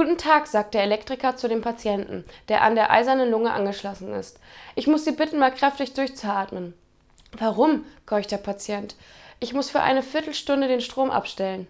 Guten Tag, sagt der Elektriker zu dem Patienten, der an der eisernen Lunge angeschlossen ist. Ich muss Sie bitten, mal kräftig durchzuatmen. Warum? keucht der Patient. Ich muss für eine Viertelstunde den Strom abstellen.